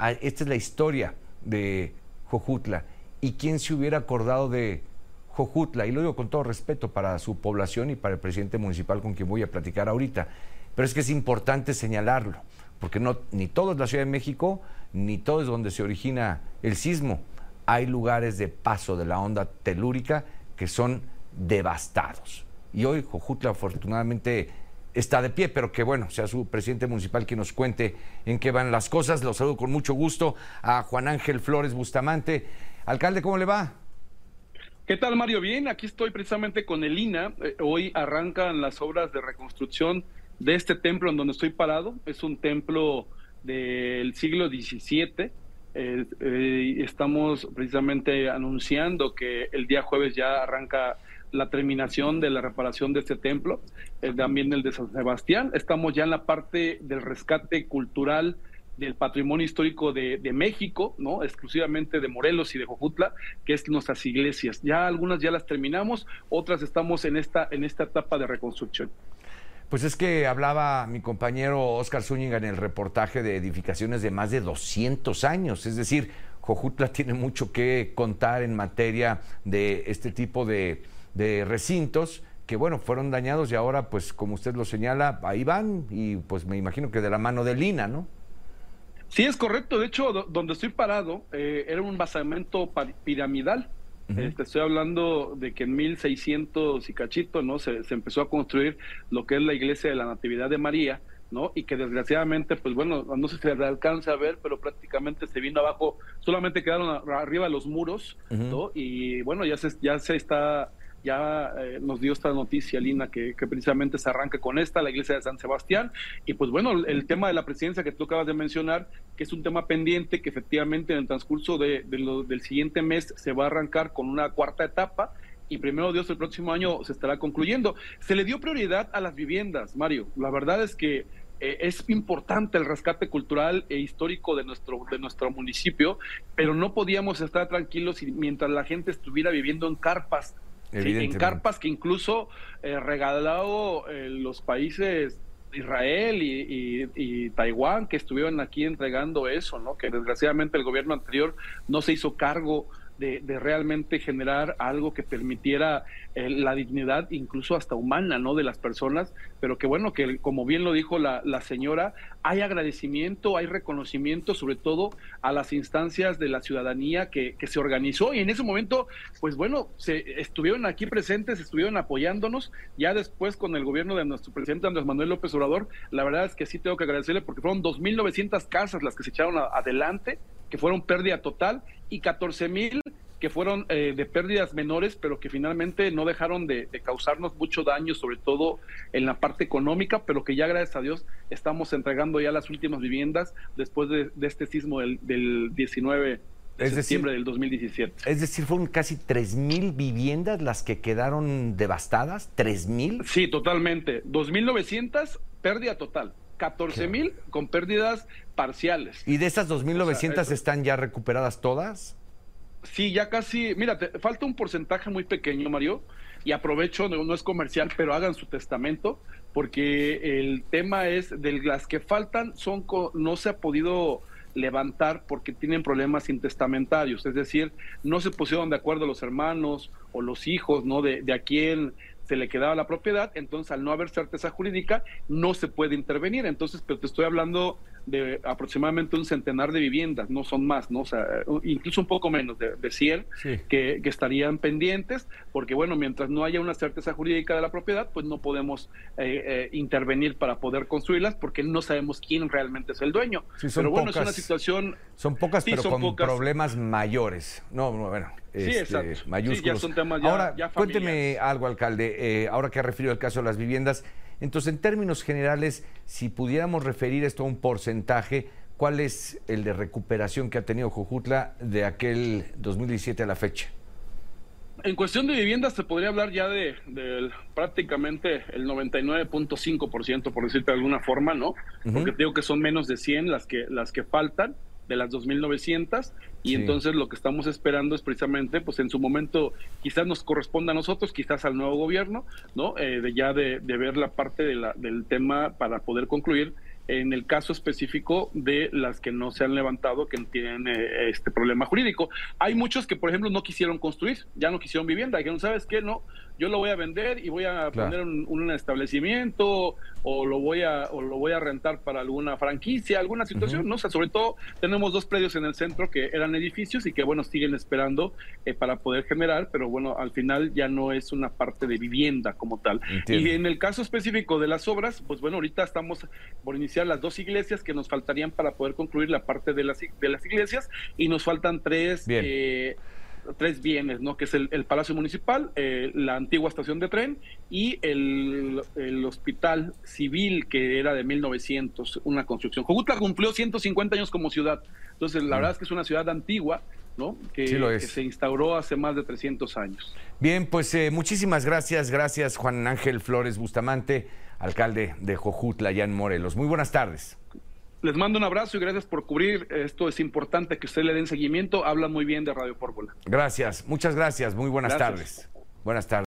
ah, esta es la historia de Jojutla. ¿Y quién se hubiera acordado de Jojutla? Y lo digo con todo respeto para su población y para el presidente municipal con quien voy a platicar ahorita. Pero es que es importante señalarlo, porque no, ni todo es la Ciudad de México, ni todo es donde se origina el sismo. Hay lugares de paso de la onda telúrica que son devastados. Y hoy Jojutla afortunadamente está de pie, pero que bueno, sea su presidente municipal quien nos cuente en qué van las cosas. Los saludo con mucho gusto a Juan Ángel Flores Bustamante. Alcalde, ¿cómo le va? ¿Qué tal, Mario? Bien, aquí estoy precisamente con el INA. Eh, hoy arrancan las obras de reconstrucción de este templo en donde estoy parado. Es un templo del siglo XVII. Eh, estamos precisamente anunciando que el día jueves ya arranca la terminación de la reparación de este templo, eh, también el de San Sebastián. Estamos ya en la parte del rescate cultural del patrimonio histórico de, México, ¿no? Exclusivamente de Morelos y de Jojutla, que es nuestras iglesias. Ya algunas ya las terminamos, otras estamos en esta, en esta etapa de reconstrucción. Pues es que hablaba mi compañero Oscar Zúñiga en el reportaje de edificaciones de más de 200 años, es decir, Jojutla tiene mucho que contar en materia de este tipo de, de recintos que bueno, fueron dañados y ahora pues como usted lo señala, ahí van y pues me imagino que de la mano de Lina, ¿no? Sí, es correcto. De hecho, donde estoy parado eh, era un basamento piramidal. Este, estoy hablando de que en 1600 y cachito, ¿no? Se, se, empezó a construir lo que es la iglesia de la Natividad de María, ¿no? Y que desgraciadamente, pues bueno, no sé si se alcanza a ver, pero prácticamente se vino abajo, solamente quedaron arriba los muros, ¿no? Y bueno, ya se, ya se está ya eh, nos dio esta noticia, Lina, que, precisamente se arranca con esta, la iglesia de San Sebastián. Y pues bueno, el, tema de la presidencia que tú acabas de mencionar, que es un tema pendiente, que efectivamente en el transcurso de, del siguiente mes se va a arrancar con una cuarta etapa y primero Dios el próximo año se estará concluyendo. Se le dio prioridad a las viviendas, Mario. La verdad es que eh, es importante el rescate cultural e histórico de nuestro, de nuestro municipio, pero no podíamos estar tranquilos mientras la gente estuviera viviendo en carpas en carpas que incluso eh, regalado eh, los países Israel y, Taiwán que estuvieron aquí entregando eso, ¿no? Que desgraciadamente el gobierno anterior no se hizo cargo de, realmente generar algo que permitiera eh, la dignidad, incluso hasta humana, ¿no? De las personas, pero que bueno, que como bien lo dijo la, la señora, hay agradecimiento, hay reconocimiento, sobre todo a las instancias de la ciudadanía que, que se organizó. Y en ese momento, pues bueno, se estuvieron aquí presentes, estuvieron apoyándonos, ya después con el gobierno de nuestro presidente Andrés Manuel López Obrador, la verdad es que sí tengo que agradecerle porque fueron 2.900 casas las que se echaron adelante, que fueron pérdida total y 14 mil que fueron eh, de pérdidas menores, pero que finalmente no dejaron de, causarnos mucho daño, sobre todo en la parte económica, pero que ya gracias a Dios estamos entregando ya las últimas viviendas después de, este sismo del, 19 de septiembre del 2017. Es decir, fueron casi 3.000 viviendas las que quedaron devastadas, ¿3.000? Sí, totalmente. 2.900, pérdida total. 14 mil con pérdidas parciales. ¿Y de esas 2.900 están ya recuperadas todas? Sí, ya casi, mira, te, falta un porcentaje muy pequeño, Mario, y aprovecho, no, es comercial, pero hagan su testamento, porque el tema es de las que faltan, son no se ha podido levantar porque tienen problemas intestamentarios, es decir, no se pusieron de acuerdo los hermanos o los hijos, ¿no? De, de a quién se le quedaba la propiedad, entonces al no haber certeza jurídica no se puede intervenir. Entonces, pero te estoy hablando de aproximadamente un centenar de viviendas, no son más, ¿no? O sea, incluso un poco menos de, de 100 que, estarían pendientes, porque bueno, mientras no haya una certeza jurídica de la propiedad, pues no podemos eh, eh, intervenir para poder construirlas porque no sabemos quién realmente es el dueño. pero bueno, es una situación... Son pocas, pero con problemas mayores. No, bueno, sí, este, mayúsculos. ahora, cuénteme algo, alcalde, eh, ahora que ha referido el caso de las viviendas. Entonces, en términos generales, si pudiéramos referir esto a un porcentaje, ¿cuál es el de recuperación que ha tenido Jojutla de aquel 2017 a la fecha? En cuestión de viviendas se podría hablar ya de, prácticamente el 99.5%, por decirte de alguna forma, ¿no? Porque digo que son menos de 100 las que, las que faltan de las 2.900 y entonces lo que estamos esperando es precisamente, pues en su momento quizás nos corresponda a nosotros, quizás al nuevo gobierno, ¿no? Eh, de ya de, ver la parte de la, del tema para poder concluir en el caso específico de las que no se han levantado, que tienen eh, este problema jurídico. Hay muchos que, por ejemplo, no quisieron construir, ya no quisieron vivienda, que no sabes qué, no, yo lo voy a vender y voy a poner un, establecimiento o lo voy a o lo voy a rentar para alguna franquicia, alguna situación, no sé, sobre todo tenemos dos predios en el centro que eran edificios y que bueno, siguen esperando eh, para poder generar, pero bueno, al final ya no es una parte de vivienda como tal. Y en el caso específico de las obras, pues bueno, ahorita estamos por iniciar las dos iglesias que nos faltarían para poder concluir la parte de las de las iglesias y nos faltan tres eh, tres bienes, ¿no? Que es el, Palacio Municipal, eh, la antigua estación de tren y el, Hospital Civil, que era de 1900, una construcción. Jojutla cumplió 150 años como ciudad. Entonces, la mm. verdad es que es una ciudad antigua, ¿no? Que, se instauró hace más de 300 años. Bien, pues eh, muchísimas gracias. Gracias, Juan Ángel Flores Bustamante, alcalde de Jojutla, ya en Morelos. Muy buenas tardes. Les mando un abrazo y gracias por cubrir. Esto es importante que usted le den seguimiento. Habla muy bien de Radio Fórmula. Gracias, muchas gracias. Muy buenas tardes. Buenas tardes.